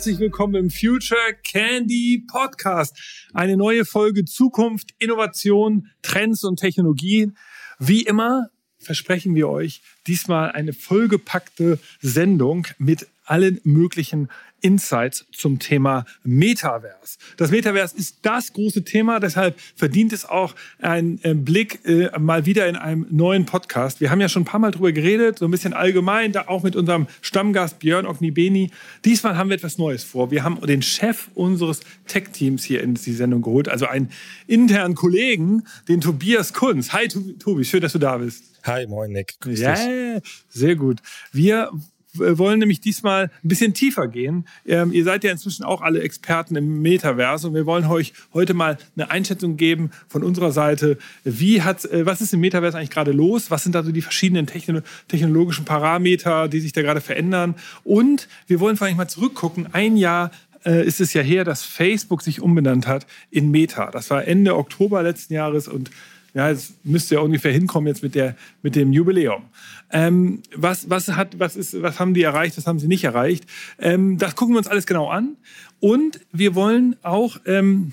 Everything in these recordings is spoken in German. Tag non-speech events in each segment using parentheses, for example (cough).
herzlich willkommen im Future Candy Podcast. Eine neue Folge Zukunft, Innovation, Trends und Technologien. Wie immer versprechen wir euch diesmal eine vollgepackte Sendung mit allen möglichen Insights zum Thema Metaverse. Das Metaverse ist das große Thema, deshalb verdient es auch einen äh, Blick äh, mal wieder in einem neuen Podcast. Wir haben ja schon ein paar Mal drüber geredet, so ein bisschen allgemein, da auch mit unserem Stammgast Björn Ognibeni. Diesmal haben wir etwas Neues vor. Wir haben den Chef unseres Tech-Teams hier in die Sendung geholt, also einen internen Kollegen, den Tobias Kunz. Hi Tobi, schön, dass du da bist. Hi, moin Nick. Grüß ja, dich. sehr gut. Wir wollen nämlich diesmal ein bisschen tiefer gehen. Ähm, ihr seid ja inzwischen auch alle Experten im Metaverse und wir wollen euch heute mal eine Einschätzung geben von unserer Seite. Wie hat, äh, was ist im Metaverse eigentlich gerade los? Was sind da so die verschiedenen techno technologischen Parameter, die sich da gerade verändern? Und wir wollen vor allem mal zurückgucken. Ein Jahr äh, ist es ja her, dass Facebook sich umbenannt hat in Meta. Das war Ende Oktober letzten Jahres und ja, es müsste ja ungefähr hinkommen jetzt mit, der, mit dem Jubiläum. Ähm, was, was, hat, was, ist, was haben die erreicht, was haben sie nicht erreicht? Ähm, das gucken wir uns alles genau an. Und wir wollen auch ähm,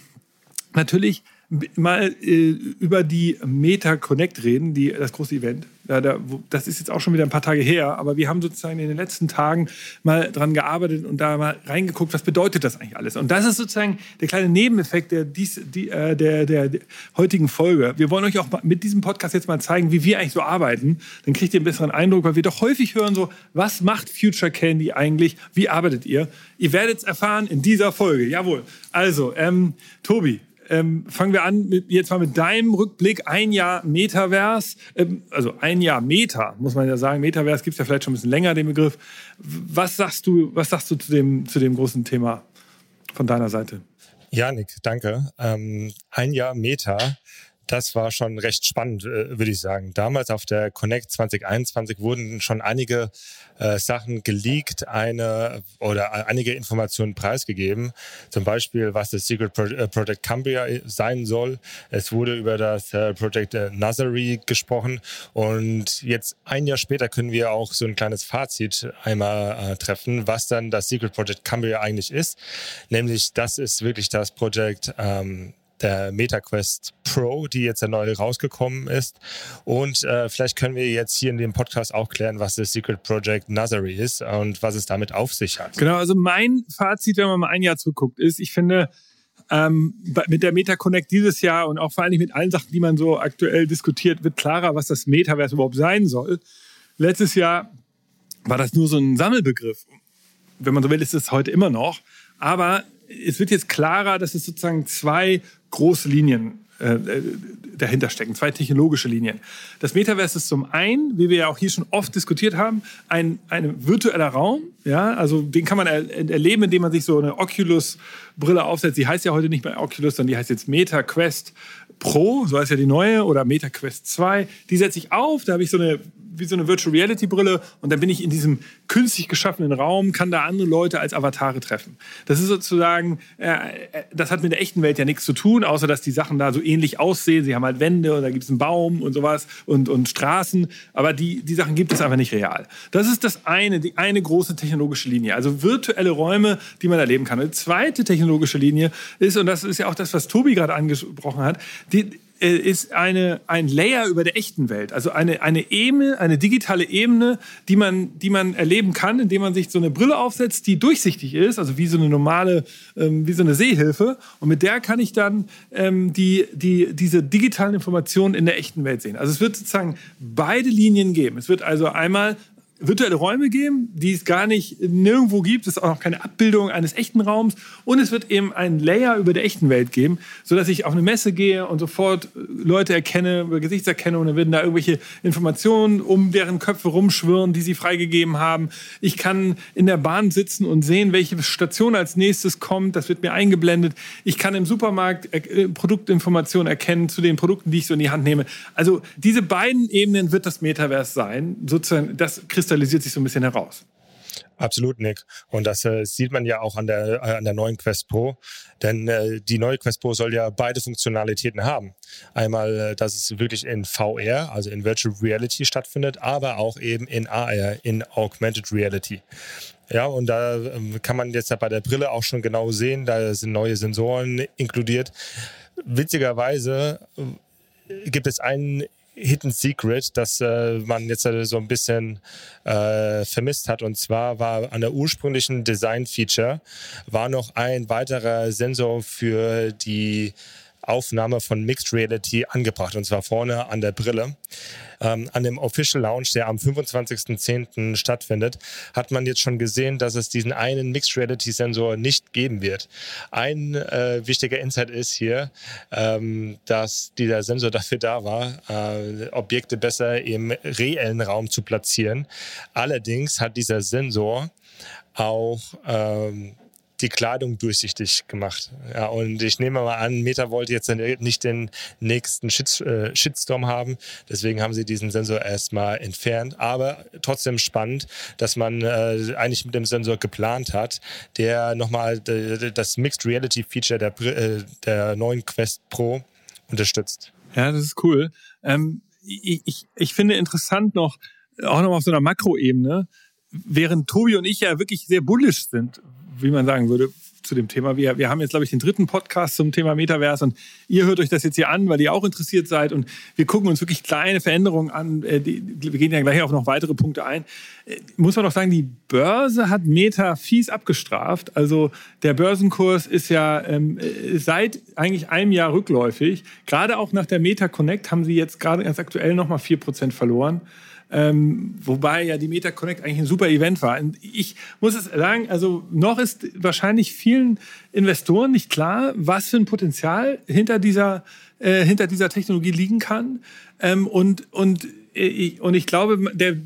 natürlich mal äh, über die Meta Connect reden, die, das große Event. Ja, da, das ist jetzt auch schon wieder ein paar Tage her, aber wir haben sozusagen in den letzten Tagen mal dran gearbeitet und da mal reingeguckt, was bedeutet das eigentlich alles. Und das ist sozusagen der kleine Nebeneffekt der, dies, die, äh, der, der, der, heutigen Folge. Wir wollen euch auch mit diesem Podcast jetzt mal zeigen, wie wir eigentlich so arbeiten. Dann kriegt ihr einen besseren Eindruck, weil wir doch häufig hören so, was macht Future Candy eigentlich? Wie arbeitet ihr? Ihr werdet es erfahren in dieser Folge. Jawohl. Also, ähm, Tobi, ähm, fangen wir an mit, jetzt mal mit deinem Rückblick. Ein Jahr Metaverse, ähm, also ein Jahr Meta, muss man ja sagen. Metaverse gibt es ja vielleicht schon ein bisschen länger, den Begriff. Was sagst du, was sagst du zu dem, zu dem großen Thema von deiner Seite? Janik, danke. Ähm, ein Jahr Meta das war schon recht spannend, äh, würde ich sagen. Damals auf der Connect 2021 wurden schon einige äh, Sachen geleakt, eine oder einige Informationen preisgegeben. Zum Beispiel, was das Secret Pro äh, Project Cambria sein soll. Es wurde über das äh, Project äh, Nazari gesprochen und jetzt ein Jahr später können wir auch so ein kleines Fazit einmal äh, treffen, was dann das Secret Project Cambria eigentlich ist. Nämlich, das ist wirklich das Projekt ähm, der MetaQuest Pro, die jetzt ja neu rausgekommen ist. Und äh, vielleicht können wir jetzt hier in dem Podcast auch klären, was das Secret Project Nazari ist und was es damit auf sich hat. Genau, also mein Fazit, wenn man mal ein Jahr zurückguckt, ist, ich finde, ähm, mit der Meta Connect dieses Jahr und auch vor allem mit allen Sachen, die man so aktuell diskutiert, wird klarer, was das Metaverse überhaupt sein soll. Letztes Jahr war das nur so ein Sammelbegriff. Wenn man so will, ist es heute immer noch. Aber es wird jetzt klarer, dass es sozusagen zwei große Linien äh, äh, dahinter stecken, zwei technologische Linien. Das Metaverse ist zum einen, wie wir ja auch hier schon oft diskutiert haben, ein, ein virtueller Raum. Ja, also den kann man er, erleben, indem man sich so eine Oculus-Brille aufsetzt. Die heißt ja heute nicht mehr Oculus, sondern die heißt jetzt Meta Quest Pro, so heißt ja die neue, oder Meta Quest 2. Die setze ich auf, da habe ich so eine wie so eine Virtual Reality Brille und dann bin ich in diesem künstlich geschaffenen Raum, kann da andere Leute als Avatare treffen. Das ist sozusagen, äh, äh, das hat mit der echten Welt ja nichts zu tun, außer dass die Sachen da so ähnlich aussehen. Sie haben halt Wände und da gibt es einen Baum und sowas und, und Straßen, aber die, die Sachen gibt es einfach nicht real. Das ist das eine, die eine große technologische Linie, also virtuelle Räume, die man erleben kann. Die zweite technologische Linie ist, und das ist ja auch das, was Tobi gerade angesprochen hat, die, ist eine, ein Layer über der echten Welt, also eine, eine Ebene, eine digitale Ebene, die man, die man erleben kann, indem man sich so eine Brille aufsetzt, die durchsichtig ist, also wie so eine normale, ähm, wie so eine Sehhilfe. Und mit der kann ich dann ähm, die, die, diese digitalen Informationen in der echten Welt sehen. Also es wird sozusagen beide Linien geben. Es wird also einmal virtuelle Räume geben, die es gar nicht nirgendwo gibt. Es ist auch noch keine Abbildung eines echten Raums. Und es wird eben ein Layer über der echten Welt geben, sodass ich auf eine Messe gehe und sofort Leute erkenne, über Gesichtserkennung, und dann werden da irgendwelche Informationen um deren Köpfe rumschwirren, die sie freigegeben haben. Ich kann in der Bahn sitzen und sehen, welche Station als nächstes kommt. Das wird mir eingeblendet. Ich kann im Supermarkt äh, Produktinformationen erkennen zu den Produkten, die ich so in die Hand nehme. Also diese beiden Ebenen wird das Metaverse sein. Sozusagen, das kriegst kristallisiert sich so ein bisschen heraus. Absolut, Nick. Und das äh, sieht man ja auch an der, äh, an der neuen Quest Pro. Denn äh, die neue Quest Pro soll ja beide Funktionalitäten haben. Einmal, äh, dass es wirklich in VR, also in Virtual Reality stattfindet, aber auch eben in AR, in Augmented Reality. Ja, und da ähm, kann man jetzt ja bei der Brille auch schon genau sehen, da sind neue Sensoren inkludiert. Witzigerweise äh, gibt es einen Hidden Secret, das äh, man jetzt äh, so ein bisschen äh, vermisst hat. Und zwar war an der ursprünglichen Design-Feature war noch ein weiterer Sensor für die Aufnahme von Mixed Reality angebracht und zwar vorne an der Brille. Ähm, an dem Official Launch, der am 25.10. stattfindet, hat man jetzt schon gesehen, dass es diesen einen Mixed Reality Sensor nicht geben wird. Ein äh, wichtiger Insight ist hier, ähm, dass dieser Sensor (laughs) dafür da war, äh, Objekte besser im reellen Raum zu platzieren. Allerdings hat dieser Sensor auch ähm, die Kleidung durchsichtig gemacht. Ja, und ich nehme mal an, Meta wollte jetzt nicht den nächsten Shit, äh, Shitstorm haben. Deswegen haben sie diesen Sensor erstmal entfernt. Aber trotzdem spannend, dass man äh, eigentlich mit dem Sensor geplant hat, der nochmal das Mixed Reality Feature der, äh, der neuen Quest Pro unterstützt. Ja, das ist cool. Ähm, ich, ich, ich finde interessant noch, auch noch auf so einer Makroebene, während Tobi und ich ja wirklich sehr bullish sind, wie man sagen würde, zu dem Thema. Wir, wir haben jetzt, glaube ich, den dritten Podcast zum Thema Metaverse und ihr hört euch das jetzt hier an, weil ihr auch interessiert seid und wir gucken uns wirklich kleine Veränderungen an. Äh, wir gehen ja gleich auf noch weitere Punkte ein. Äh, muss man doch sagen, die Börse hat Meta fies abgestraft. Also der Börsenkurs ist ja ähm, äh, seit eigentlich einem Jahr rückläufig. Gerade auch nach der Meta Connect haben sie jetzt gerade ganz aktuell nochmal 4% verloren. Ähm, wobei ja die Meta Connect eigentlich ein super Event war. Und ich muss es sagen, also noch ist wahrscheinlich vielen Investoren nicht klar, was für ein Potenzial hinter dieser, äh, hinter dieser Technologie liegen kann. Ähm, und, und, äh, und ich glaube, der,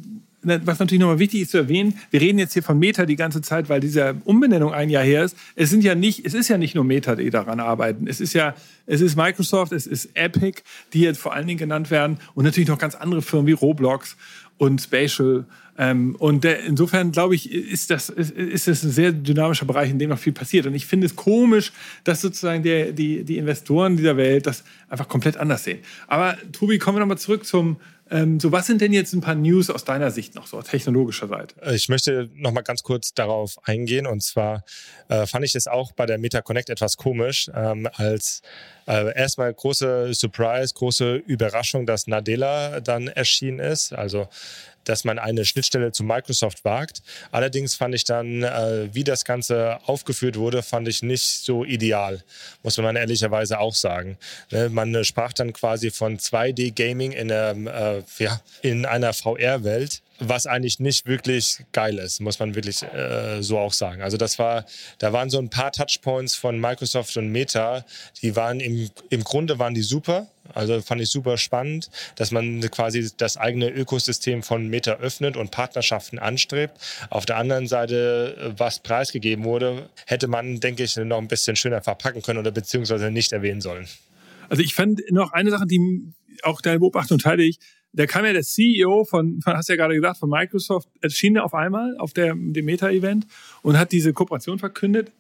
was natürlich nochmal wichtig ist zu erwähnen, wir reden jetzt hier von Meta die ganze Zeit, weil diese Umbenennung ein Jahr her ist. Es sind ja nicht, es ist ja nicht nur Meta, die daran arbeiten. Es ist ja, es ist Microsoft, es ist Epic, die jetzt vor allen Dingen genannt werden und natürlich noch ganz andere Firmen wie Roblox und Spatial. Ähm, und insofern glaube ich, ist das, ist das ein sehr dynamischer Bereich, in dem noch viel passiert. Und ich finde es komisch, dass sozusagen der, die, die Investoren dieser Welt das einfach komplett anders sehen. Aber Tobi, kommen wir nochmal zurück zum, ähm, so, was sind denn jetzt ein paar News aus deiner Sicht noch so, technologischer Seite? Äh, ich möchte noch mal ganz kurz darauf eingehen. Und zwar äh, fand ich es auch bei der Meta Connect etwas komisch, ähm, als äh, erstmal große Surprise, große Überraschung, dass Nadella dann erschienen ist. Also dass man eine Schnittstelle zu Microsoft wagt. Allerdings fand ich dann, äh, wie das Ganze aufgeführt wurde, fand ich nicht so ideal, muss man ehrlicherweise auch sagen. Ne, man sprach dann quasi von 2D-Gaming in, äh, ja, in einer VR-Welt was eigentlich nicht wirklich geil ist, muss man wirklich äh, so auch sagen. Also das war, da waren so ein paar Touchpoints von Microsoft und Meta, die waren im, im Grunde waren die super. Also fand ich super spannend, dass man quasi das eigene Ökosystem von Meta öffnet und Partnerschaften anstrebt. Auf der anderen Seite, was preisgegeben wurde, hätte man, denke ich, noch ein bisschen schöner verpacken können oder beziehungsweise nicht erwähnen sollen. Also ich fand noch eine Sache, die auch deine Beobachtung teile ich da kam ja der CEO von, von hast ja gerade gesagt, von Microsoft, erschien auf einmal auf der, dem Meta-Event und hat diese Kooperation verkündet.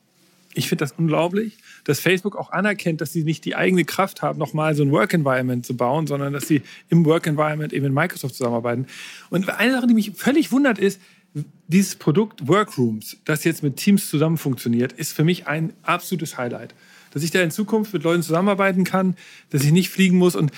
Ich finde das unglaublich, dass Facebook auch anerkennt, dass sie nicht die eigene Kraft haben, nochmal so ein Work-Environment zu bauen, sondern dass sie im Work-Environment eben mit Microsoft zusammenarbeiten. Und eine Sache, die mich völlig wundert, ist, dieses Produkt Workrooms, das jetzt mit Teams zusammen funktioniert, ist für mich ein absolutes Highlight. Dass ich da in Zukunft mit Leuten zusammenarbeiten kann, dass ich nicht fliegen muss. Und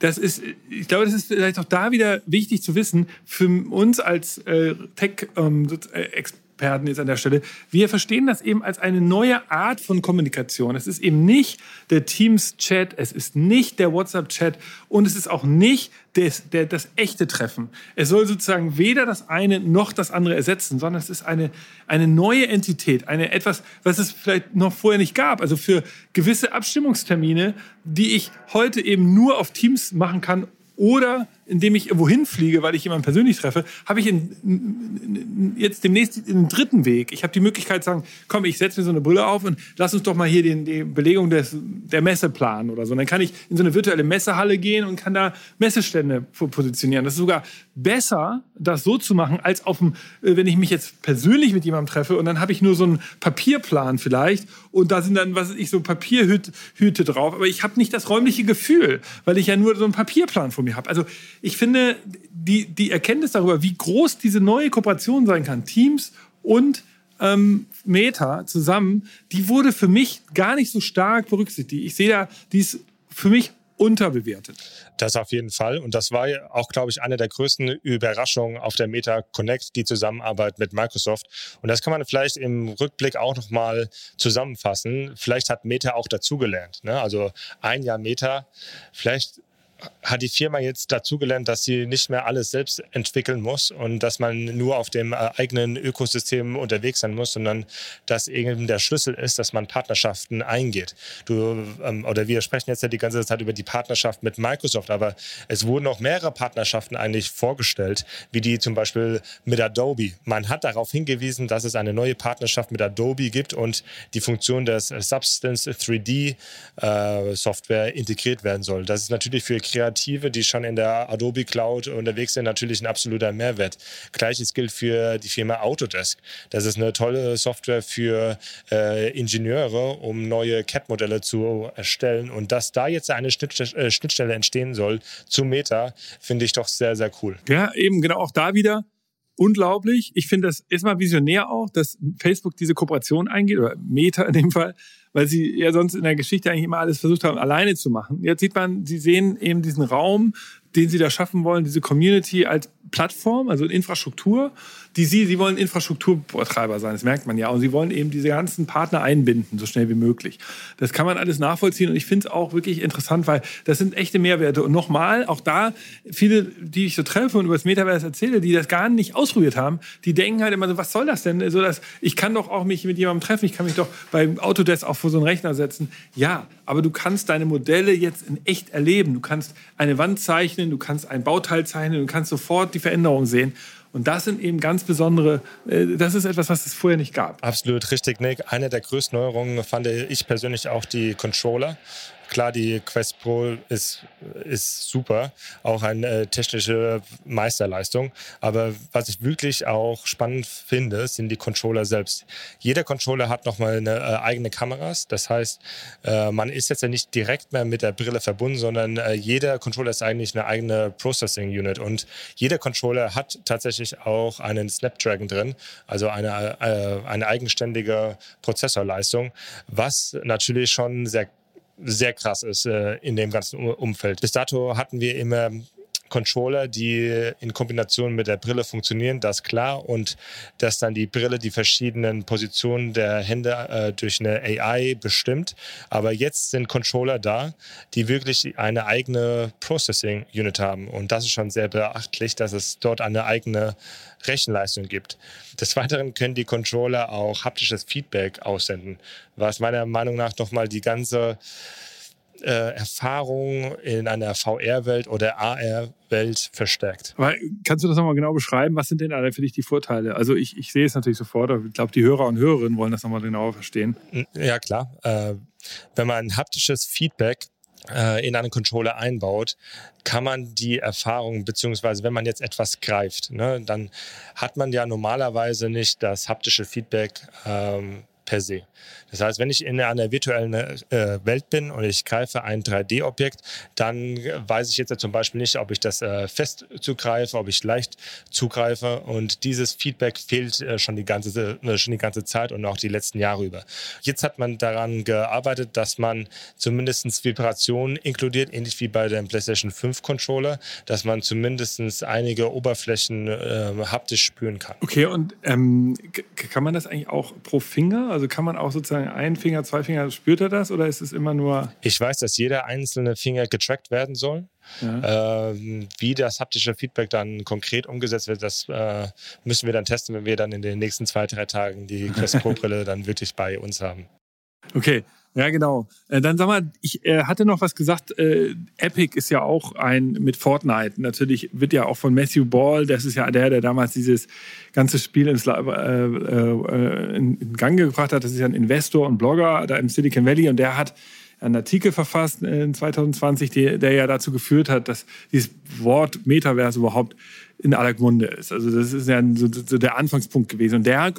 das ist, ich glaube, das ist vielleicht auch da wieder wichtig zu wissen, für uns als äh, Tech-Experten ähm, jetzt an der Stelle, wir verstehen das eben als eine neue Art von Kommunikation. Es ist eben nicht der Teams-Chat, es ist nicht der WhatsApp-Chat und es ist auch nicht des, der, das echte Treffen. Es soll sozusagen weder das eine noch das andere ersetzen, sondern es ist eine, eine neue Entität, eine etwas, was es vielleicht noch vorher nicht gab. Also für gewisse Abstimmungstermine, die ich heute eben nur auf Teams machen kann oder indem ich irgendwo hinfliege, weil ich jemanden persönlich treffe, habe ich in, jetzt demnächst einen dritten Weg. Ich habe die Möglichkeit zu sagen, komm, ich setze mir so eine Brille auf und lass uns doch mal hier den, die Belegung des, der Messe planen oder so. Und dann kann ich in so eine virtuelle Messehalle gehen und kann da Messestände positionieren. Das ist sogar besser, das so zu machen, als auf dem, äh, wenn ich mich jetzt persönlich mit jemandem treffe und dann habe ich nur so einen Papierplan vielleicht und da sind dann, was weiß ich, so Papierhüte drauf. Aber ich habe nicht das räumliche Gefühl, weil ich ja nur so einen Papierplan vor mir habe. Also ich finde, die, die Erkenntnis darüber, wie groß diese neue Kooperation sein kann, Teams und ähm, Meta zusammen, die wurde für mich gar nicht so stark berücksichtigt. Ich sehe da, die ist für mich unterbewertet. Das auf jeden Fall. Und das war auch, glaube ich, eine der größten Überraschungen auf der Meta Connect, die Zusammenarbeit mit Microsoft. Und das kann man vielleicht im Rückblick auch nochmal zusammenfassen. Vielleicht hat Meta auch dazugelernt. Ne? Also ein Jahr Meta, vielleicht hat die Firma jetzt dazugelernt, dass sie nicht mehr alles selbst entwickeln muss und dass man nur auf dem äh, eigenen Ökosystem unterwegs sein muss, sondern dass eben der Schlüssel ist, dass man Partnerschaften eingeht. Du, ähm, oder wir sprechen jetzt ja die ganze Zeit über die Partnerschaft mit Microsoft, aber es wurden auch mehrere Partnerschaften eigentlich vorgestellt, wie die zum Beispiel mit Adobe. Man hat darauf hingewiesen, dass es eine neue Partnerschaft mit Adobe gibt und die Funktion des Substance 3D äh, Software integriert werden soll. Das ist natürlich für Kreative, die schon in der Adobe Cloud unterwegs sind, natürlich ein absoluter Mehrwert. Gleiches gilt für die Firma Autodesk. Das ist eine tolle Software für äh, Ingenieure, um neue CAD-Modelle zu erstellen. Und dass da jetzt eine äh, Schnittstelle entstehen soll zu Meta, finde ich doch sehr, sehr cool. Ja, eben genau auch da wieder unglaublich. Ich finde das erstmal visionär auch, dass Facebook diese Kooperation eingeht, oder Meta in dem Fall, weil sie ja sonst in der Geschichte eigentlich immer alles versucht haben, alleine zu machen. Jetzt sieht man, sie sehen eben diesen Raum, den sie da schaffen wollen, diese Community als Plattform, also Infrastruktur, die sie, sie wollen Infrastrukturtreiber sein, das merkt man ja. Und sie wollen eben diese ganzen Partner einbinden, so schnell wie möglich. Das kann man alles nachvollziehen und ich finde es auch wirklich interessant, weil das sind echte Mehrwerte. Und nochmal, auch da, viele, die ich so treffe und über das Metaverse erzähle, die das gar nicht ausprobiert haben, die denken halt immer so, was soll das denn? So, dass, ich kann doch auch mich mit jemandem treffen, ich kann mich doch beim Autodesk auch vor so einen Rechner setzen. Ja, aber du kannst deine Modelle jetzt in echt erleben. Du kannst eine Wand zeichnen, du kannst ein Bauteil zeichnen, du kannst sofort die Veränderung sehen. Und das sind eben ganz besondere, äh, das ist etwas, was es vorher nicht gab. Absolut richtig, Nick. Eine der größten Neuerungen fand ich persönlich auch die Controller. Klar, die Quest Pro ist, ist super, auch eine technische Meisterleistung. Aber was ich wirklich auch spannend finde, sind die Controller selbst. Jeder Controller hat nochmal eine äh, eigene Kameras. Das heißt, äh, man ist jetzt ja nicht direkt mehr mit der Brille verbunden, sondern äh, jeder Controller ist eigentlich eine eigene Processing Unit. Und jeder Controller hat tatsächlich auch einen Snapdragon drin, also eine, äh, eine eigenständige Prozessorleistung, was natürlich schon sehr sehr krass ist äh, in dem ganzen Umfeld. Bis dato hatten wir immer Controller, die in Kombination mit der Brille funktionieren, das klar. Und dass dann die Brille die verschiedenen Positionen der Hände äh, durch eine AI bestimmt. Aber jetzt sind Controller da, die wirklich eine eigene Processing Unit haben. Und das ist schon sehr beachtlich, dass es dort eine eigene Rechenleistung gibt. Des Weiteren können die Controller auch haptisches Feedback aussenden, was meiner Meinung nach nochmal die ganze äh, Erfahrung in einer VR-Welt oder AR-Welt verstärkt. Aber kannst du das nochmal genau beschreiben? Was sind denn alle für dich die Vorteile? Also ich, ich sehe es natürlich sofort, aber ich glaube, die Hörer und Hörerinnen wollen das nochmal genauer verstehen. Ja, klar. Äh, wenn man haptisches Feedback äh, in einen Controller einbaut, kann man die Erfahrung, beziehungsweise wenn man jetzt etwas greift, ne, dann hat man ja normalerweise nicht das haptische Feedback ähm, per se. Das heißt, wenn ich in einer virtuellen äh, Welt bin und ich greife ein 3D-Objekt, dann weiß ich jetzt zum Beispiel nicht, ob ich das äh, fest zugreife, ob ich leicht zugreife. Und dieses Feedback fehlt äh, schon, die ganze, äh, schon die ganze Zeit und auch die letzten Jahre über. Jetzt hat man daran gearbeitet, dass man zumindest Vibrationen inkludiert, ähnlich wie bei dem PlayStation 5 Controller, dass man zumindest einige Oberflächen äh, haptisch spüren kann. Okay, und ähm, kann man das eigentlich auch pro Finger? Also kann man auch sozusagen ein Finger, zwei Finger, spürt er das oder ist es immer nur. Ich weiß, dass jeder einzelne Finger getrackt werden soll. Ja. Ähm, wie das haptische Feedback dann konkret umgesetzt wird, das äh, müssen wir dann testen, wenn wir dann in den nächsten zwei, drei Tagen die (laughs) Quest Pro Brille dann wirklich bei uns haben. Okay, ja, genau. Äh, dann sag mal, ich äh, hatte noch was gesagt. Äh, Epic ist ja auch ein mit Fortnite. Natürlich wird ja auch von Matthew Ball, das ist ja der, der damals dieses ganze Spiel ins, äh, in, Gang gebracht hat. Das ist ja ein Investor und Blogger da im Silicon Valley und der hat einen Artikel verfasst in 2020, der, der ja dazu geführt hat, dass dieses Wort Metaverse überhaupt in aller Munde ist. Also das ist ja so, so der Anfangspunkt gewesen. Und der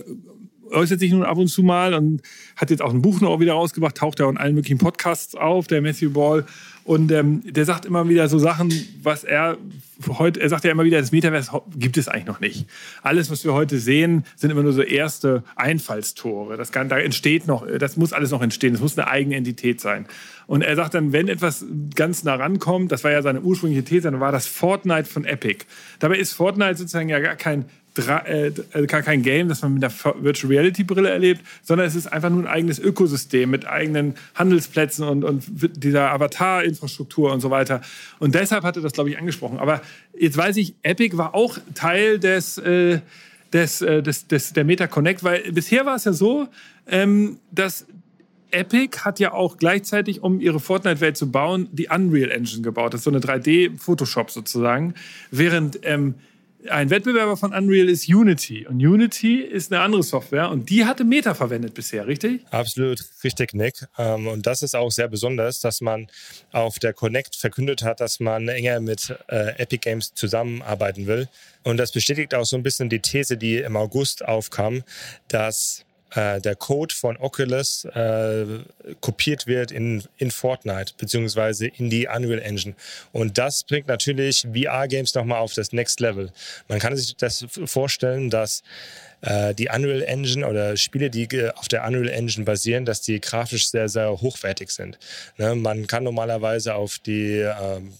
äußert sich nun ab und zu mal und hat jetzt auch ein Buch noch wieder rausgebracht, taucht ja in allen möglichen Podcasts auf, der Matthew Ball. Und ähm, der sagt immer wieder so Sachen, was er heute, er sagt ja immer wieder, das Metaverse gibt es eigentlich noch nicht. Alles, was wir heute sehen, sind immer nur so erste Einfallstore. Das kann, da entsteht noch, das muss alles noch entstehen. Das muss eine eigene Entität sein. Und er sagt dann, wenn etwas ganz nah rankommt, das war ja seine ursprüngliche These, dann war das Fortnite von Epic. Dabei ist Fortnite sozusagen ja gar kein äh, gar kein Game, das man mit der Virtual Reality Brille erlebt, sondern es ist einfach nur ein eigenes Ökosystem mit eigenen Handelsplätzen und, und dieser Avatar-Infrastruktur und so weiter. Und deshalb hat er das, glaube ich, angesprochen. Aber jetzt weiß ich, Epic war auch Teil des, äh, des, äh, des, des, der Meta Connect, weil bisher war es ja so, ähm, dass Epic hat ja auch gleichzeitig, um ihre Fortnite-Welt zu bauen, die Unreal Engine gebaut. Das ist so eine 3D-Photoshop sozusagen. Während ähm, ein Wettbewerber von Unreal ist Unity. Und Unity ist eine andere Software und die hatte Meta verwendet bisher, richtig? Absolut richtig, Nick. Ähm, und das ist auch sehr besonders, dass man auf der Connect verkündet hat, dass man enger mit äh, Epic Games zusammenarbeiten will. Und das bestätigt auch so ein bisschen die These, die im August aufkam, dass äh, der Code von Oculus äh, kopiert wird in, in Fortnite beziehungsweise in die Unreal Engine. Und das bringt natürlich VR-Games nochmal auf das Next Level. Man kann sich das vorstellen, dass äh, die Unreal Engine oder Spiele, die auf der Unreal Engine basieren, dass die grafisch sehr, sehr hochwertig sind. Ne? Man kann normalerweise auf die ähm,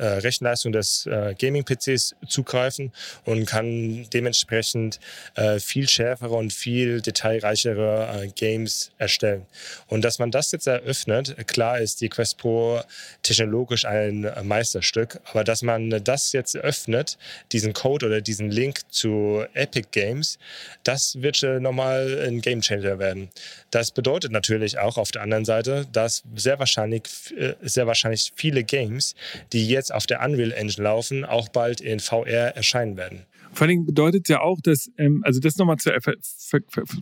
äh, Rechenleistung des äh, Gaming-PCs zugreifen und kann dementsprechend äh, viel schärfere und viel detailreichere äh, Games erstellen. Und dass man das jetzt eröffnet, klar ist die Quest Pro technologisch ein Meisterstück, aber dass man das jetzt öffnet, diesen Code oder diesen Link zu Epic Games, das wird nochmal ein Gamechanger werden. Das bedeutet natürlich auch auf der anderen Seite, dass sehr wahrscheinlich, äh, sehr wahrscheinlich viele Games, die jetzt jetzt auf der Unreal Engine laufen, auch bald in VR erscheinen werden. Vor allem bedeutet es ja auch, dass, ähm, also das nochmal zur,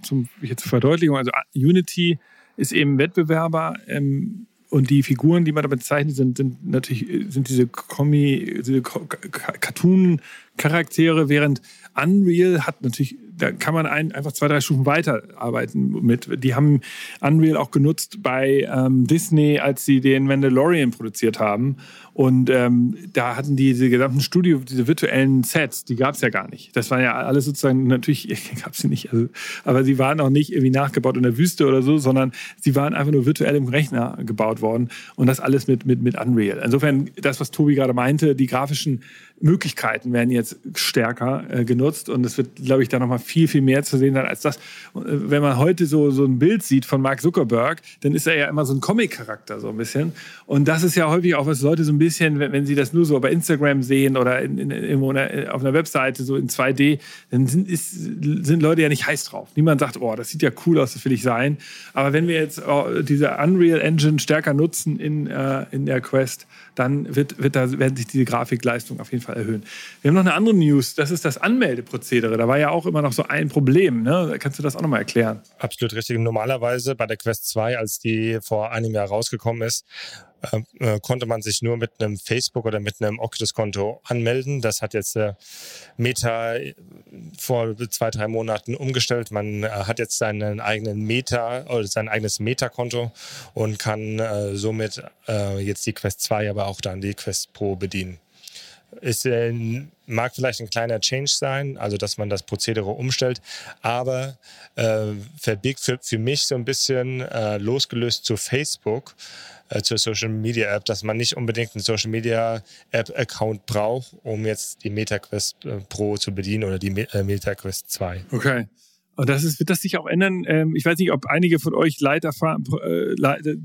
zur Verdeutlichung, also Unity ist eben Wettbewerber ähm, und die Figuren, die man damit zeichnet, sind, sind natürlich sind diese Comi, diese Cartoon-Charaktere, während Unreal hat natürlich, da kann man ein, einfach zwei, drei Stufen weiter arbeiten mit. Die haben Unreal auch genutzt bei ähm, Disney, als sie den Mandalorian produziert haben. Und ähm, da hatten die diese gesamten Studio, diese virtuellen Sets, die gab es ja gar nicht. Das waren ja alles sozusagen, natürlich (laughs) gab es sie nicht, also, aber sie waren auch nicht irgendwie nachgebaut in der Wüste oder so, sondern sie waren einfach nur virtuell im Rechner gebaut worden. Und das alles mit, mit, mit Unreal. Insofern, das, was Tobi gerade meinte, die grafischen Möglichkeiten werden jetzt stärker äh, genutzt und es wird, glaube ich, da nochmal viel, viel mehr zu sehen sein als das. Äh, wenn man heute so, so ein Bild sieht von Mark Zuckerberg, dann ist er ja immer so ein Comic-Charakter so ein bisschen. Und das ist ja häufig auch, was Leute so ein bisschen, wenn, wenn sie das nur so bei Instagram sehen oder in, in, irgendwo auf einer Webseite so in 2D, dann sind, ist, sind Leute ja nicht heiß drauf. Niemand sagt, oh, das sieht ja cool aus, das will ich sein. Aber wenn wir jetzt oh, diese Unreal Engine stärker nutzen in, äh, in der Quest, dann wird, wird da, werden sich diese Grafikleistung auf jeden Fall erhöhen. Wir haben noch eine andere News, das ist das Anmeldeprozedere. Da war ja auch immer noch so ein Problem. Ne? Kannst du das auch nochmal erklären? Absolut richtig. Normalerweise bei der Quest 2, als die vor einem Jahr rausgekommen ist, äh, äh, konnte man sich nur mit einem Facebook oder mit einem Oculus-Konto anmelden. Das hat jetzt äh, Meta äh, vor zwei, drei Monaten umgestellt. Man äh, hat jetzt seinen eigenen Meta oder sein eigenes Meta-Konto und kann äh, somit jetzt die Quest 2, aber auch dann die Quest Pro bedienen. Es äh, mag vielleicht ein kleiner Change sein, also dass man das Prozedere umstellt, aber äh, verbirgt für, für mich so ein bisschen äh, losgelöst zu Facebook äh, zur Social Media App, dass man nicht unbedingt einen Social Media App Account braucht, um jetzt die MetaQuest äh, Pro zu bedienen oder die äh, MetaQuest 2. Okay. Und das ist, wird das sich auch ändern? Ähm, ich weiß nicht, ob einige von euch leid erfahren, äh,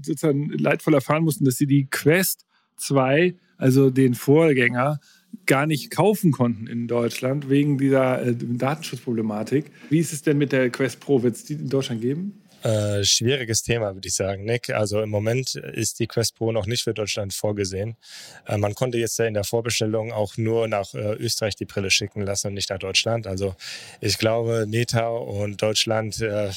sozusagen leidvoll erfahren mussten, dass sie die Quest 2, also den Vorgänger, gar nicht kaufen konnten in Deutschland wegen dieser äh, Datenschutzproblematik. Wie ist es denn mit der Quest Pro? Wird es die in Deutschland geben? Äh, schwieriges Thema, würde ich sagen, Nick. Also im Moment ist die Quest Pro noch nicht für Deutschland vorgesehen. Äh, man konnte jetzt ja in der Vorbestellung auch nur nach äh, Österreich die Brille schicken lassen und nicht nach Deutschland. Also ich glaube, Meta und Deutschland, äh,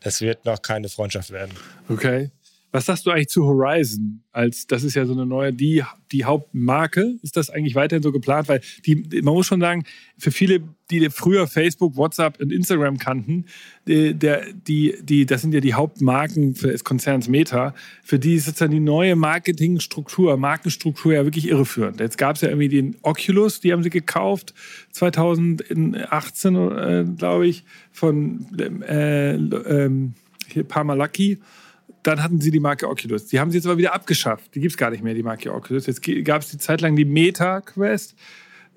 das wird noch keine Freundschaft werden. Okay. Was sagst du eigentlich zu Horizon? Als das ist ja so eine neue, die, die Hauptmarke. Ist das eigentlich weiterhin so geplant? Weil die, man muss schon sagen, für viele, die früher Facebook, WhatsApp und Instagram kannten, der, die, die, das sind ja die Hauptmarken des Konzerns Meta. Für die ist sozusagen die neue Marketingstruktur, Markenstruktur ja wirklich irreführend. Jetzt gab es ja irgendwie den Oculus, die haben sie gekauft, 2018, äh, glaube ich, von äh, äh, Parmalaki dann hatten sie die Marke Oculus. Die haben sie jetzt aber wieder abgeschafft. Die gibt es gar nicht mehr, die Marke Oculus. Jetzt gab es die Zeit lang die Meta Quest.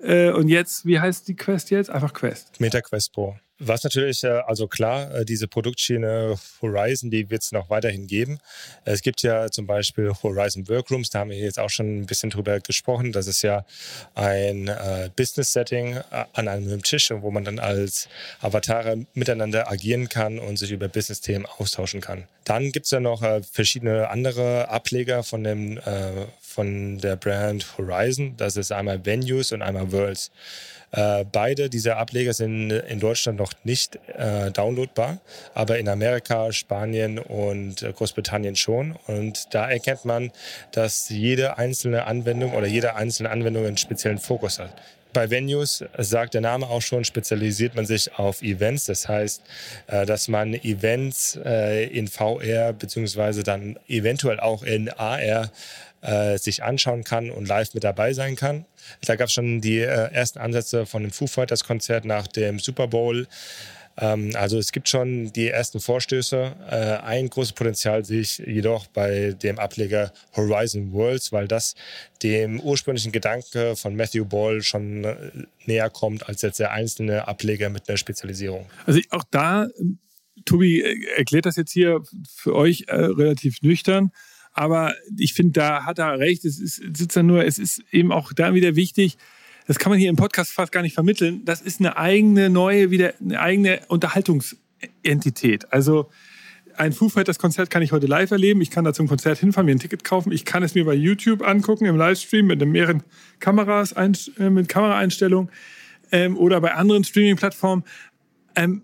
Äh, und jetzt, wie heißt die Quest jetzt? Einfach Quest. Meta Quest Pro. Was natürlich, äh, also klar, äh, diese Produktschiene Horizon, die wird es noch weiterhin geben. Es gibt ja zum Beispiel Horizon Workrooms, da haben wir jetzt auch schon ein bisschen drüber gesprochen. Das ist ja ein äh, Business-Setting an einem Tisch, wo man dann als Avatare miteinander agieren kann und sich über Business-Themen austauschen kann. Dann gibt es ja noch verschiedene andere Ableger von, dem, von der Brand Horizon. Das ist einmal Venues und einmal Worlds. Äh, beide dieser Ableger sind in Deutschland noch nicht äh, downloadbar, aber in Amerika, Spanien und äh, Großbritannien schon. Und da erkennt man, dass jede einzelne Anwendung oder jede einzelne Anwendung einen speziellen Fokus hat. Bei Venues, sagt der Name auch schon, spezialisiert man sich auf Events. Das heißt, äh, dass man Events äh, in VR beziehungsweise dann eventuell auch in AR äh, sich anschauen kann und live mit dabei sein kann. Da gab es schon die äh, ersten Ansätze von dem Foo Fighters Konzert nach dem Super Bowl. Ähm, also es gibt schon die ersten Vorstöße. Äh, ein großes Potenzial sehe ich jedoch bei dem Ableger Horizon Worlds, weil das dem ursprünglichen Gedanke von Matthew Ball schon äh, näher kommt als jetzt der einzelne Ableger mit einer Spezialisierung. Also auch da, Tobi erklärt das jetzt hier für euch äh, relativ nüchtern. Aber ich finde, da hat er recht. Es ist, sitzt da nur, es ist eben auch da wieder wichtig, das kann man hier im Podcast fast gar nicht vermitteln. Das ist eine eigene, neue, wieder eine eigene Unterhaltungsentität. Also ein Foo Fighters Konzert kann ich heute live erleben. Ich kann da zum Konzert hinfahren, mir ein Ticket kaufen. Ich kann es mir bei YouTube angucken im Livestream mit mehreren Kameras, äh, mit Kameraeinstellungen ähm, oder bei anderen Streaming-Plattformen. Ähm,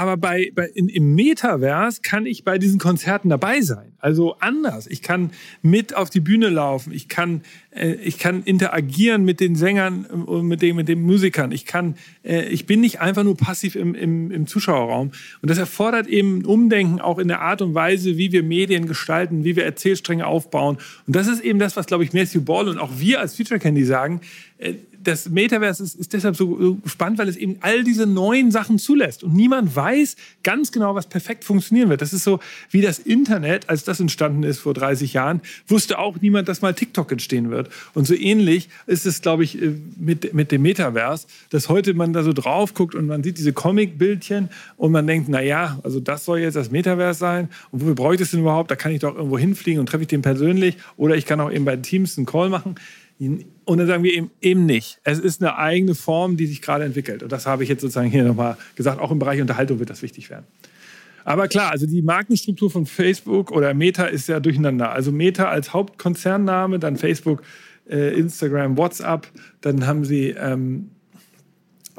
aber bei, bei in, im Metaverse kann ich bei diesen Konzerten dabei sein. Also anders. Ich kann mit auf die Bühne laufen. Ich kann, äh, ich kann interagieren mit den Sängern und mit den, mit den Musikern. Ich kann, äh, ich bin nicht einfach nur passiv im, im, im Zuschauerraum. Und das erfordert eben ein Umdenken auch in der Art und Weise, wie wir Medien gestalten, wie wir Erzählstränge aufbauen. Und das ist eben das, was, glaube ich, Matthew Ball und auch wir als Future Candy sagen. Äh, das Metaverse ist, ist deshalb so spannend, weil es eben all diese neuen Sachen zulässt. Und niemand weiß ganz genau, was perfekt funktionieren wird. Das ist so wie das Internet, als das entstanden ist vor 30 Jahren, wusste auch niemand, dass mal TikTok entstehen wird. Und so ähnlich ist es, glaube ich, äh, mit, mit dem Metaverse, dass heute man da so drauf guckt und man sieht diese Comic-Bildchen und man denkt, na ja, also das soll jetzt das Metaverse sein. Und wofür brauche ich das denn überhaupt? Da kann ich doch irgendwo hinfliegen und treffe ich den persönlich. Oder ich kann auch eben bei Teams einen Call machen. Und dann sagen wir eben, eben nicht. Es ist eine eigene Form, die sich gerade entwickelt. Und das habe ich jetzt sozusagen hier nochmal gesagt. Auch im Bereich Unterhaltung wird das wichtig werden. Aber klar, also die Markenstruktur von Facebook oder Meta ist ja durcheinander. Also Meta als Hauptkonzernname, dann Facebook, äh, Instagram, WhatsApp. Dann haben sie ähm,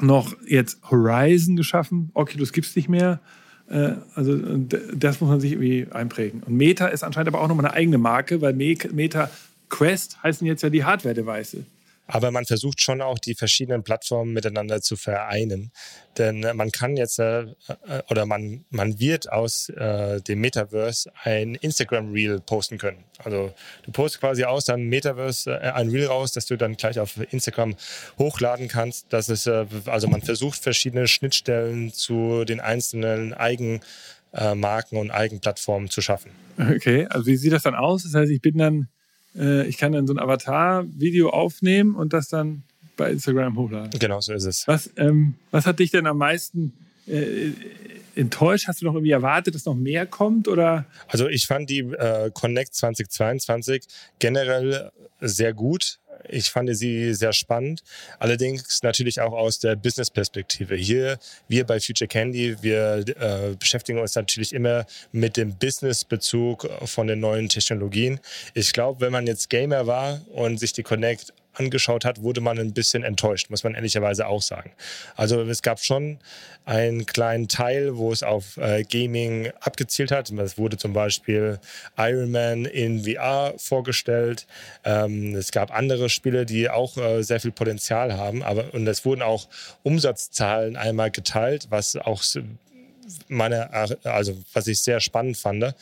noch jetzt Horizon geschaffen. Oculus gibt es nicht mehr. Äh, also das muss man sich irgendwie einprägen. Und Meta ist anscheinend aber auch nochmal eine eigene Marke, weil Meta Quest heißen jetzt ja die Hardware-Device. Aber man versucht schon auch die verschiedenen Plattformen miteinander zu vereinen. Denn äh, man kann jetzt äh, äh, oder man, man wird aus äh, dem Metaverse ein Instagram-Reel posten können. Also du postest quasi aus deinem Metaverse äh, ein Reel raus, das du dann gleich auf Instagram hochladen kannst. Das ist, äh, also man versucht verschiedene Schnittstellen zu den einzelnen Eigenmarken und Eigenplattformen zu schaffen. Okay, also wie sieht das dann aus? Das heißt, ich bin dann äh, ich kann dann so ein Avatar-Video aufnehmen und das dann bei Instagram hochladen. Genau, so ist es. Was, ähm, was hat dich denn am meisten äh, enttäuscht? Hast du noch irgendwie erwartet, dass noch mehr kommt? Oder? Also ich fand die äh, Connect 2022 generell sehr gut. Ich fand sie sehr spannend, allerdings natürlich auch aus der Business-Perspektive. Hier, wir bei Future Candy, wir äh, beschäftigen uns natürlich immer mit dem Business-Bezug von den neuen Technologien. Ich glaube, wenn man jetzt Gamer war und sich die Connect angeschaut hat, wurde man ein bisschen enttäuscht, muss man ehrlicherweise auch sagen. Also es gab schon einen kleinen Teil, wo es auf äh, Gaming abgezielt hat. Es wurde zum Beispiel Iron Man in VR vorgestellt. Ähm, es gab andere Spiele, die auch äh, sehr viel Potenzial haben. Aber, und es wurden auch Umsatzzahlen einmal geteilt, was auch meine, also was ich sehr spannend fand.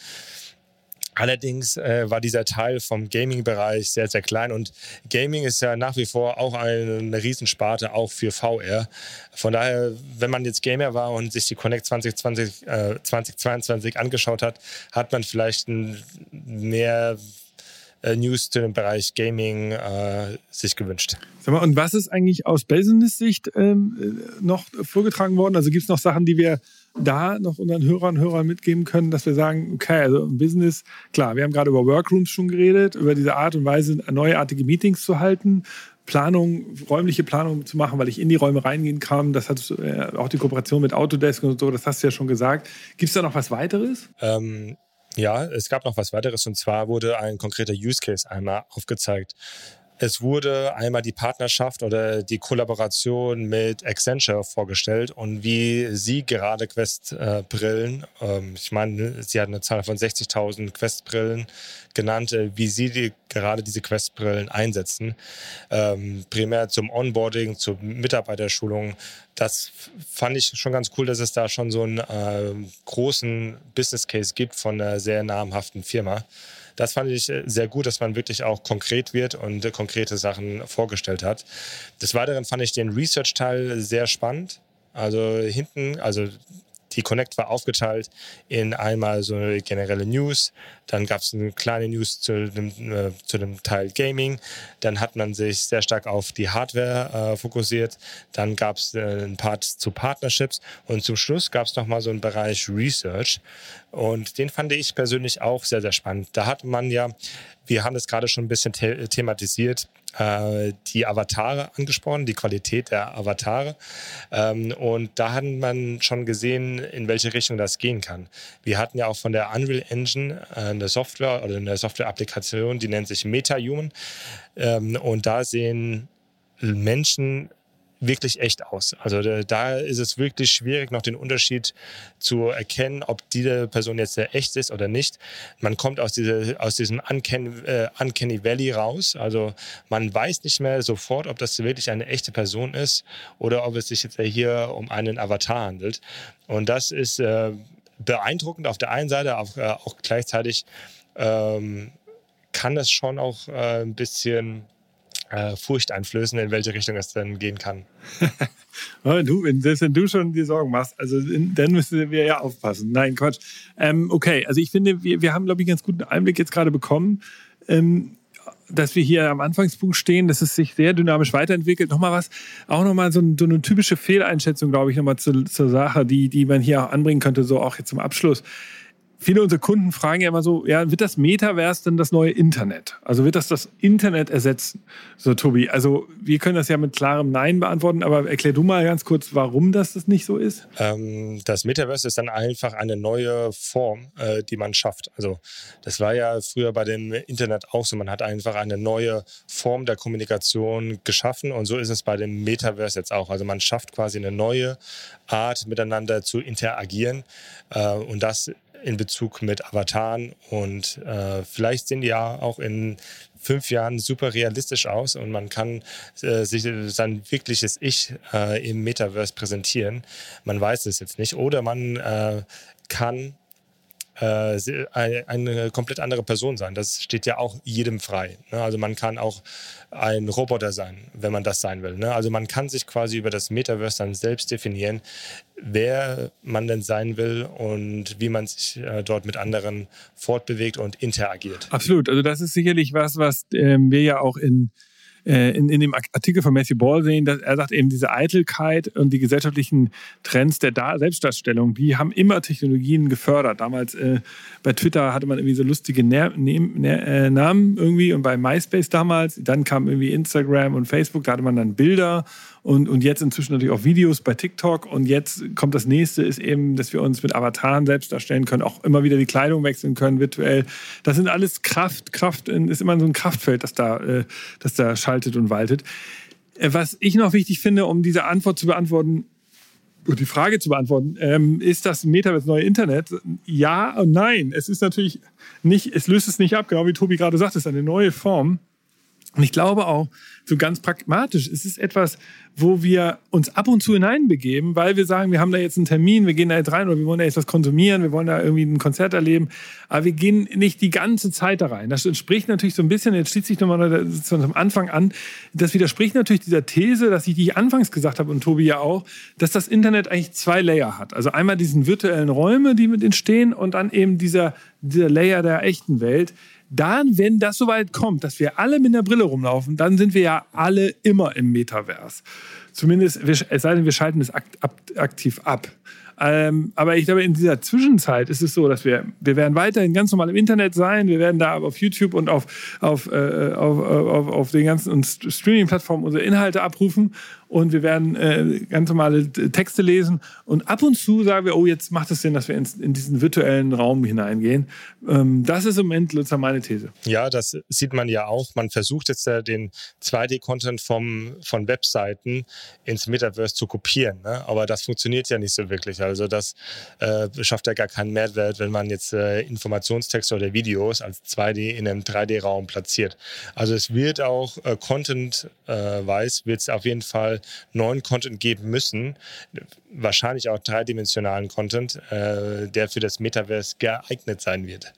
Allerdings äh, war dieser Teil vom Gaming-Bereich sehr, sehr klein und Gaming ist ja nach wie vor auch eine, eine Riesensparte, auch für VR. Von daher, wenn man jetzt Gamer war und sich die Connect 2020, äh, 2022 angeschaut hat, hat man vielleicht ein, mehr äh, News zu dem Bereich Gaming äh, sich gewünscht. Sag mal, und was ist eigentlich aus Business-Sicht ähm, äh, noch vorgetragen worden? Also gibt es noch Sachen, die wir da noch unseren Hörern und Hörern mitgeben können, dass wir sagen, okay, also im Business, klar, wir haben gerade über Workrooms schon geredet, über diese Art und Weise, neuartige Meetings zu halten, Planung, räumliche Planung zu machen, weil ich in die Räume reingehen kann. Das hat äh, auch die Kooperation mit Autodesk und so, das hast du ja schon gesagt. Gibt es da noch was weiteres? Ähm, ja, es gab noch was weiteres und zwar wurde ein konkreter Use Case einmal aufgezeigt. Es wurde einmal die Partnerschaft oder die Kollaboration mit Accenture vorgestellt und wie sie gerade Quest-Brillen, ähm, ich meine, sie hat eine Zahl von 60.000 Quest-Brillen genannt, äh, wie sie die, gerade diese Quest-Brillen einsetzen. Ähm, primär zum Onboarding, zur Mitarbeiterschulung. Das fand ich schon ganz cool, dass es da schon so einen äh, großen Business Case gibt von einer sehr namhaften Firma das fand ich äh, sehr gut, dass man wirklich auch konkret wird und äh, konkrete Sachen vorgestellt hat. Des Weiteren fand ich den Research-Teil sehr spannend. Also hinten, also die Connect war aufgeteilt in einmal so eine generelle News, dann gab es eine kleine News zu dem, äh, zu dem Teil Gaming, dann hat man sich sehr stark auf die Hardware äh, fokussiert, dann gab es äh, einen Part zu Partnerships und zum Schluss gab es nochmal so einen Bereich Research und den fand ich persönlich auch sehr, sehr spannend. Da hat man ja, wir haben das gerade schon ein bisschen the thematisiert, die Avatare angesprochen, die Qualität der Avatare. Ähm, und da hat man schon gesehen, in welche Richtung das gehen kann. Wir hatten ja auch von der Unreal Engine äh, eine Software oder eine Software-Applikation, die nennt sich MetaHuman. Ähm, und da sehen Menschen wirklich echt aus. Also da ist es wirklich schwierig, noch den Unterschied zu erkennen, ob diese Person jetzt sehr echt ist oder nicht. Man kommt aus, diese, aus diesem Uncanny, äh, Uncanny Valley raus. Also man weiß nicht mehr sofort, ob das wirklich eine echte Person ist oder ob es sich jetzt hier um einen Avatar handelt. Und das ist äh, beeindruckend auf der einen Seite, auch, äh, auch gleichzeitig ähm, kann das schon auch äh, ein bisschen äh, Furcht einflößen, in welche Richtung es dann gehen kann. (laughs) du, wenn, selbst wenn du schon dir Sorgen machst, also in, dann müssen wir ja aufpassen. Nein, Quatsch. Ähm, okay, also ich finde, wir, wir haben, glaube ich, einen ganz guten Einblick jetzt gerade bekommen. Ähm, dass wir hier am Anfangspunkt stehen, dass es sich sehr dynamisch weiterentwickelt. Nochmal was, auch nochmal so, so eine typische Fehleinschätzung, glaube ich, nochmal zu, zur Sache, die, die man hier auch anbringen könnte, so auch jetzt zum Abschluss viele unserer Kunden fragen ja immer so, ja, wird das Metaverse denn das neue Internet? Also wird das das Internet ersetzen? So, Tobi, also wir können das ja mit klarem Nein beantworten, aber erklär du mal ganz kurz, warum das, das nicht so ist. Ähm, das Metaverse ist dann einfach eine neue Form, äh, die man schafft. Also das war ja früher bei dem Internet auch so. Man hat einfach eine neue Form der Kommunikation geschaffen und so ist es bei dem Metaverse jetzt auch. Also man schafft quasi eine neue Art, miteinander zu interagieren äh, und das in Bezug mit Avataren und äh, vielleicht sehen die ja auch in fünf Jahren super realistisch aus und man kann äh, sich sein wirkliches Ich äh, im Metaverse präsentieren. Man weiß es jetzt nicht. Oder man äh, kann äh, eine komplett andere Person sein. Das steht ja auch jedem frei. Ne? Also man kann auch ein Roboter sein, wenn man das sein will. Ne? Also man kann sich quasi über das Metaverse dann selbst definieren, wer man denn sein will und wie man sich äh, dort mit anderen fortbewegt und interagiert. Absolut. Also das ist sicherlich was, was ähm, wir ja auch in in, in dem Artikel von Matthew Ball sehen, dass er sagt eben, diese Eitelkeit und die gesellschaftlichen Trends der da Selbstdarstellung, die haben immer Technologien gefördert. Damals äh, bei Twitter hatte man irgendwie so lustige Ner Ner äh, Namen irgendwie und bei MySpace damals, dann kam irgendwie Instagram und Facebook, da hatte man dann Bilder und, und jetzt inzwischen natürlich auch Videos bei TikTok. Und jetzt kommt das nächste, ist eben, dass wir uns mit Avataren selbst darstellen können, auch immer wieder die Kleidung wechseln können, virtuell. Das sind alles Kraft, Kraft, ist immer so ein Kraftfeld, das da, äh, das da schaltet und waltet. Äh, was ich noch wichtig finde, um diese Antwort zu beantworten, die Frage zu beantworten, ähm, ist das Metaverse neue Internet? Ja und nein. Es ist natürlich nicht, es löst es nicht ab, genau wie Tobi gerade sagt, es ist eine neue Form. Und ich glaube auch, so ganz pragmatisch, es ist etwas, wo wir uns ab und zu hineinbegeben, weil wir sagen, wir haben da jetzt einen Termin, wir gehen da jetzt rein oder wir wollen da jetzt was konsumieren, wir wollen da irgendwie ein Konzert erleben, aber wir gehen nicht die ganze Zeit da rein. Das entspricht natürlich so ein bisschen, jetzt schließt sich nochmal zum Anfang an, das widerspricht natürlich dieser These, dass ich die anfangs gesagt habe und Tobi ja auch, dass das Internet eigentlich zwei Layer hat. Also einmal diesen virtuellen Räume, die mit entstehen und dann eben dieser, dieser Layer der echten Welt, dann, wenn das soweit kommt, dass wir alle mit einer Brille rumlaufen, dann sind wir ja alle immer im Metaverse. Zumindest, es sei denn, wir schalten es aktiv ab. Ähm, aber ich glaube, in dieser Zwischenzeit ist es so, dass wir, wir werden weiterhin ganz normal im Internet sein. Wir werden da auf YouTube und auf, auf, äh, auf, auf, auf den ganzen Streaming-Plattformen unsere Inhalte abrufen und wir werden äh, ganz normale Texte lesen. Und ab und zu sagen wir, oh, jetzt macht es Sinn, dass wir in, in diesen virtuellen Raum hineingehen. Ähm, das ist im Moment sozusagen meine These. Ja, das sieht man ja auch. Man versucht jetzt äh, den 2D-Content von Webseiten ins Metaverse zu kopieren. Ne? Aber das funktioniert ja nicht so wirklich. Also das äh, schafft ja gar keinen Mehrwert, wenn man jetzt äh, Informationstexte oder Videos als 2D in einem 3D-Raum platziert. Also es wird auch äh, Content-weiß, äh, wird es auf jeden Fall neuen Content geben müssen, wahrscheinlich auch dreidimensionalen Content, äh, der für das Metaverse geeignet sein wird.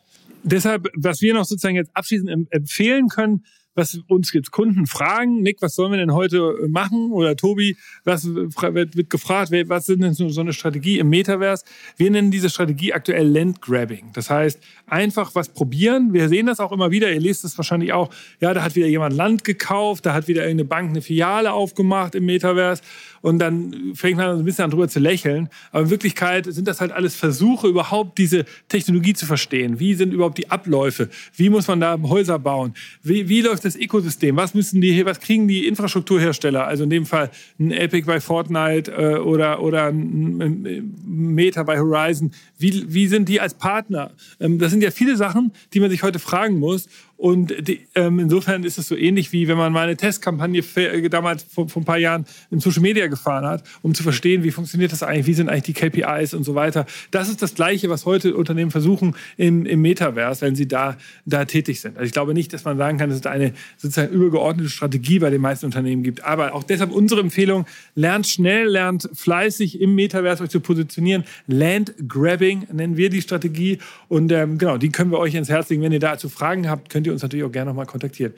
Deshalb, was wir noch sozusagen jetzt abschließend empfehlen können, was uns jetzt Kunden fragen, Nick, was sollen wir denn heute äh, machen? Oder Tobi, was wird, gefragt, was sind denn so eine Strategie im Metaverse? Wir nennen diese Strategie aktuell Landgrabbing. Das heißt, einfach was probieren. Wir sehen das auch immer wieder. Ihr lest es wahrscheinlich auch. Ja, da hat wieder jemand Land gekauft, da hat wieder irgendeine Bank eine Filiale aufgemacht im Metaverse und dann fängt man ein bisschen an drüber zu lächeln. Aber in Wirklichkeit sind das halt alles Versuche, überhaupt diese Technologie zu verstehen. Wie sind überhaupt die Abläufe? Wie muss man da Häuser bauen? Wie, wie läuft das Ökosystem? Was müssen die, was kriegen die Infrastrukturhersteller? Also in dem Fall ein Epic bei Fortnite äh, oder, oder ein Meta bei Horizon. Wie, wie sind die als Partner? Ähm, das sind ja viele Sachen, die man sich heute fragen muss. Und die, ähm, insofern ist es so ähnlich wie wenn man mal eine Testkampagne äh, damals vor, vor, ein paar Jahren in Social Media gefahren hat, um zu verstehen, wie funktioniert das eigentlich, wie sind eigentlich die KPIs und so weiter. Das ist das Gleiche, was heute Unternehmen versuchen im, im Metaverse, wenn sie da, da tätig sind. Also ich glaube nicht, dass man sagen kann, dass es eine sozusagen übergeordnete Strategie bei den meisten Unternehmen gibt. Aber auch deshalb unsere Empfehlung, lernt schnell, lernt fleißig im Metaverse euch zu positionieren. Land Grabbing nennen wir die Strategie. Und ähm, genau, die können wir euch ins Herz legen. Wenn ihr dazu Fragen habt, könnt ihr ihr uns natürlich auch gerne nochmal kontaktieren.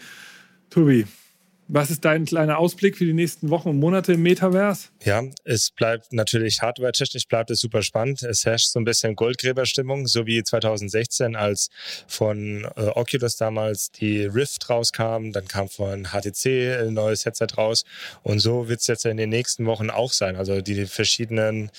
Tobi, was ist dein kleiner Ausblick für die nächsten Wochen und Monate im Metaverse? Ja, es bleibt natürlich hardware-technisch bleibt es super spannend. Es herrscht so ein bisschen Goldgräberstimmung, so wie 2016, als von äh, Oculus damals die Rift rauskam, dann kam von HTC ein neues Headset raus und so wird es jetzt in den nächsten Wochen auch sein. Also die verschiedenen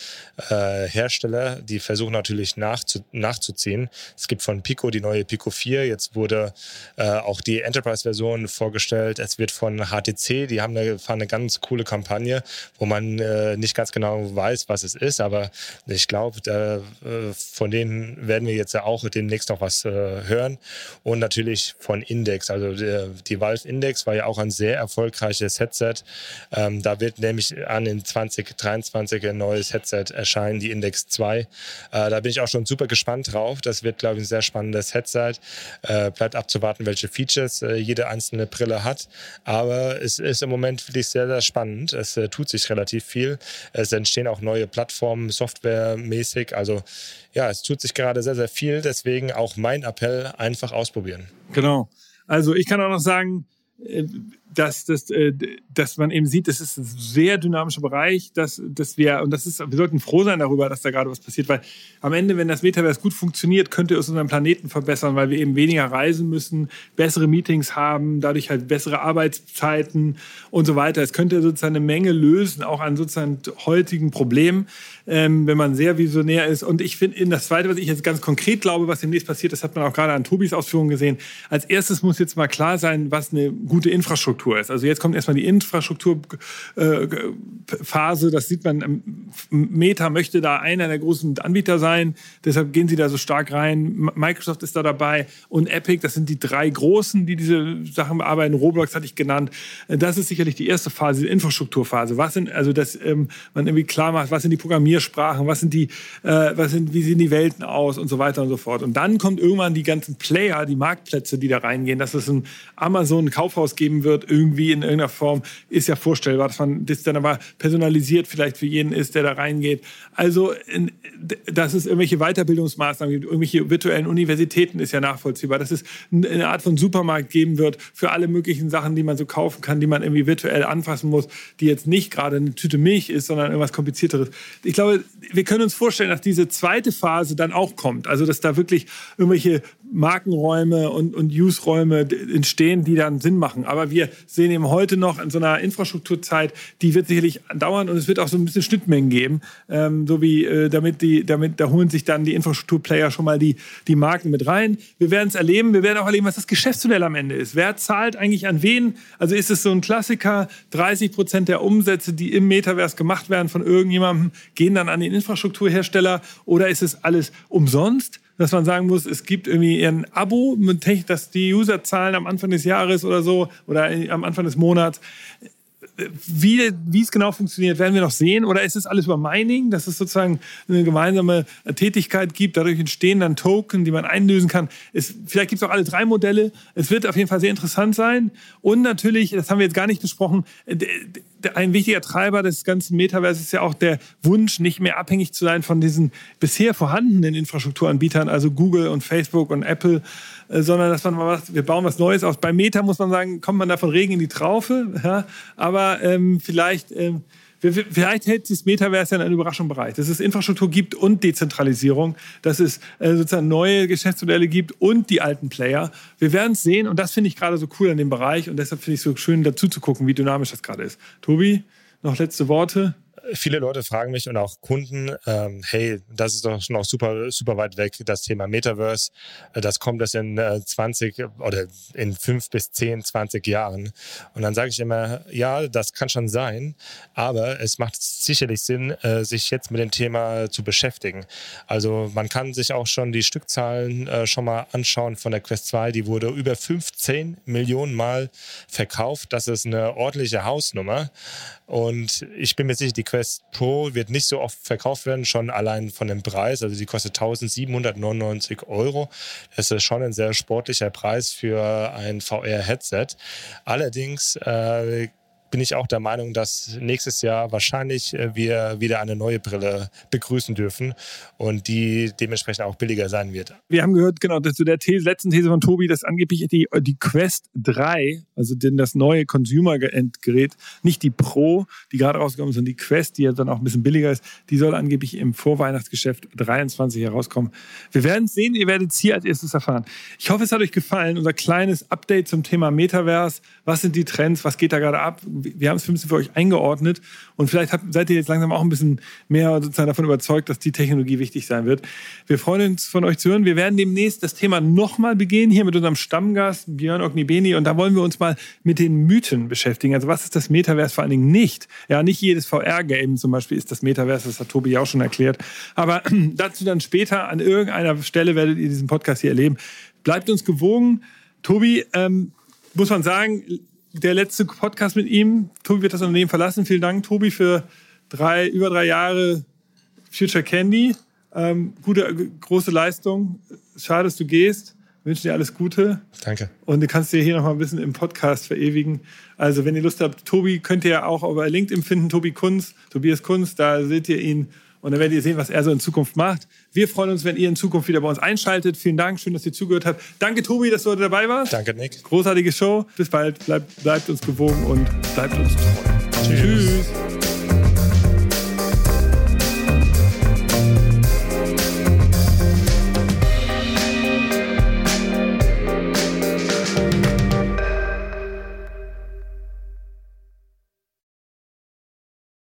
äh, Hersteller, die versuchen natürlich nachzu nachzuziehen. Es gibt von Pico die neue Pico 4, jetzt wurde äh, auch die Enterprise-Version vorgestellt. Es wird von HTC, die haben eine, fahren eine ganz coole Kampagne, wo man äh, nicht ganz genau weiß, was es ist, aber ich glaube, äh, von denen werden wir jetzt ja auch demnächst noch was äh, hören. Und natürlich von Index, also die, die Valve Index war ja auch ein sehr erfolgreiches Headset. Ähm, da wird nämlich an in 2023 ein neues Headset erscheinen, die Index 2. Äh, da bin ich auch schon super gespannt drauf. Das wird, glaube ich, ein sehr spannendes Headset. Äh, bleibt abzuwarten, welche Features äh, jede einzelne Brille hat. Aber aber es ist im Moment wirklich sehr, sehr spannend. Es äh, tut sich relativ viel. Es entstehen auch neue Plattformen, softwaremäßig. Also ja, es tut sich gerade sehr, sehr viel. Deswegen auch mein Appell, einfach ausprobieren. Genau. Also ich kann auch noch sagen, äh, dass, dass, äh, dass man eben sieht, das ist ein sehr dynamischer Bereich, dass, dass wir, und das ist, wir sollten froh sein darüber, dass da gerade was passiert, weil am Ende, wenn das Metaverse gut funktioniert, könnte es unseren Planeten verbessern, weil wir eben weniger reisen müssen, bessere Meetings haben, dadurch halt bessere Arbeitszeiten und so weiter. Es könnte sozusagen eine Menge lösen, auch an sozusagen heutigen Problemen, ähm, wenn man sehr visionär ist. Und ich finde, das Zweite, was ich jetzt ganz konkret glaube, was demnächst passiert, das hat man auch gerade an Tobis Ausführungen gesehen. Als erstes muss jetzt mal klar sein, was eine gute Infrastruktur Infrastruktur ist. Also jetzt kommt erstmal die Infrastrukturphase, äh, das sieht man, Meta möchte da einer der großen Anbieter sein, deshalb gehen sie da so stark rein. Microsoft ist da dabei und Epic, das sind die drei großen, die diese Sachen bearbeiten. Roblox hatte ich genannt. Das ist sicherlich die erste Phase, die Infrastrukturphase. Was sind, also dass ähm, man irgendwie klar macht, was sind die Programmiersprachen, was sind die, äh, was sind, wie sehen die Welten aus und so weiter und so fort. Und dann kommt irgendwann die ganzen Player, die Marktplätze, die da reingehen, dass es ein Amazon, ein Kaufhaus geben wird, irgendwie in irgendeiner Form, ist ja vorstellbar, dass man das dann aber personalisiert vielleicht für jeden ist, der da reingeht. Also, dass es irgendwelche Weiterbildungsmaßnahmen gibt, irgendwelche virtuellen Universitäten ist ja nachvollziehbar, dass es eine Art von Supermarkt geben wird für alle möglichen Sachen, die man so kaufen kann, die man irgendwie virtuell anfassen muss, die jetzt nicht gerade eine Tüte Milch ist, sondern irgendwas komplizierteres. Ich glaube, wir können uns vorstellen, dass diese zweite Phase dann auch kommt. Also, dass da wirklich irgendwelche Markenräume und, und Use-Räume entstehen, die dann Sinn machen. Aber wir sehen eben heute noch in so einer Infrastrukturzeit, die wird sicherlich dauern und es wird auch so ein bisschen Schnittmengen geben, ähm, so wie äh, damit die, damit da holen sich dann die Infrastrukturplayer schon mal die die Marken mit rein. Wir werden es erleben. Wir werden auch erleben, was das Geschäftsmodell am Ende ist. Wer zahlt eigentlich an wen? Also ist es so ein Klassiker? 30 Prozent der Umsätze, die im Metaverse gemacht werden von irgendjemandem, gehen dann an den Infrastrukturhersteller oder ist es alles umsonst? Dass man sagen muss, es gibt irgendwie ein Abo, dass die User zahlen am Anfang des Jahres oder so oder am Anfang des Monats. Wie, wie es genau funktioniert, werden wir noch sehen. Oder ist es alles über Mining, dass es sozusagen eine gemeinsame Tätigkeit gibt? Dadurch entstehen dann Token, die man einlösen kann. Es, vielleicht gibt es auch alle drei Modelle. Es wird auf jeden Fall sehr interessant sein. Und natürlich, das haben wir jetzt gar nicht besprochen, ein wichtiger Treiber des ganzen Metaverse ist ja auch der Wunsch, nicht mehr abhängig zu sein von diesen bisher vorhandenen Infrastrukturanbietern, also Google und Facebook und Apple, äh, sondern dass man mal was, wir bauen was Neues aus. Bei Meta muss man sagen, kommt man da von Regen in die Traufe, ja, aber ähm, vielleicht ähm, Vielleicht hält das Metaverse ja eine Überraschung bereit, dass es Infrastruktur gibt und Dezentralisierung, dass es äh, sozusagen neue Geschäftsmodelle gibt und die alten Player. Wir werden es sehen und das finde ich gerade so cool an dem Bereich und deshalb finde ich es so schön dazu zu gucken, wie dynamisch das gerade ist. Tobi, noch letzte Worte? Viele Leute fragen mich und auch Kunden, ähm, hey, das ist doch noch super, super weit weg, das Thema Metaverse. Äh, das kommt erst in äh, 20 oder in fünf bis zehn, 20 Jahren. Und dann sage ich immer, ja, das kann schon sein, aber es macht sicherlich Sinn, äh, sich jetzt mit dem Thema zu beschäftigen. Also man kann sich auch schon die Stückzahlen äh, schon mal anschauen von der Quest 2. Die wurde über 15 Millionen Mal verkauft. Das ist eine ordentliche Hausnummer. Und ich bin mir sicher, die Quest Pro wird nicht so oft verkauft werden, schon allein von dem Preis. Also die kostet 1799 Euro. Das ist schon ein sehr sportlicher Preis für ein VR-Headset. Allerdings äh, bin ich auch der Meinung, dass nächstes Jahr wahrscheinlich äh, wir wieder eine neue Brille begrüßen dürfen und die dementsprechend auch billiger sein wird. Wir haben gehört, genau, zu der These, letzten These von Tobi, dass angeblich die, die Quest 3, also denn das neue Consumer-Gerät, nicht die Pro, die gerade rausgekommen ist, sondern die Quest, die ja dann auch ein bisschen billiger ist, die soll angeblich im Vorweihnachtsgeschäft 23 herauskommen. Wir werden es sehen, ihr werdet es hier als erstes erfahren. Ich hoffe, es hat euch gefallen, unser kleines Update zum Thema Metaverse. Was sind die Trends? Was geht da gerade ab? Wir haben es ein bisschen für euch eingeordnet und vielleicht habt, seid ihr jetzt langsam auch ein bisschen mehr sozusagen davon überzeugt, dass die Technologie wichtig sein wird. Wir freuen uns von euch zu hören. Wir werden demnächst das Thema nochmal begehen hier mit unserem Stammgast Björn Ognibeni und da wollen wir uns mal mit den Mythen beschäftigen. Also was ist das Metaverse vor allen Dingen nicht? Ja, nicht jedes VR-Game zum Beispiel ist das Metaverse, das hat Tobi ja auch schon erklärt. Aber (clears throat) dazu dann später an irgendeiner Stelle werdet ihr diesen Podcast hier erleben. Bleibt uns gewogen. Tobi, ähm, muss man sagen, der letzte Podcast mit ihm. Tobi wird das Unternehmen verlassen. Vielen Dank, Tobi, für drei, über drei Jahre Future Candy. Ähm, gute, große Leistung. Schade, dass du gehst. Wir wünschen dir alles Gute. Danke. Und du kannst dir hier noch mal ein bisschen im Podcast verewigen. Also, wenn ihr Lust habt, Tobi könnt ihr auch über LinkedIn finden, Tobi Kunz, Tobias Kunz, da seht ihr ihn und dann werdet ihr sehen, was er so in Zukunft macht. Wir freuen uns, wenn ihr in Zukunft wieder bei uns einschaltet. Vielen Dank, schön, dass ihr zugehört habt. Danke, Tobi, dass du heute dabei warst. Danke, Nick. Großartige Show. Bis bald. Bleibt, bleibt uns gewogen und bleibt uns treu. Tschüss. Tschüss.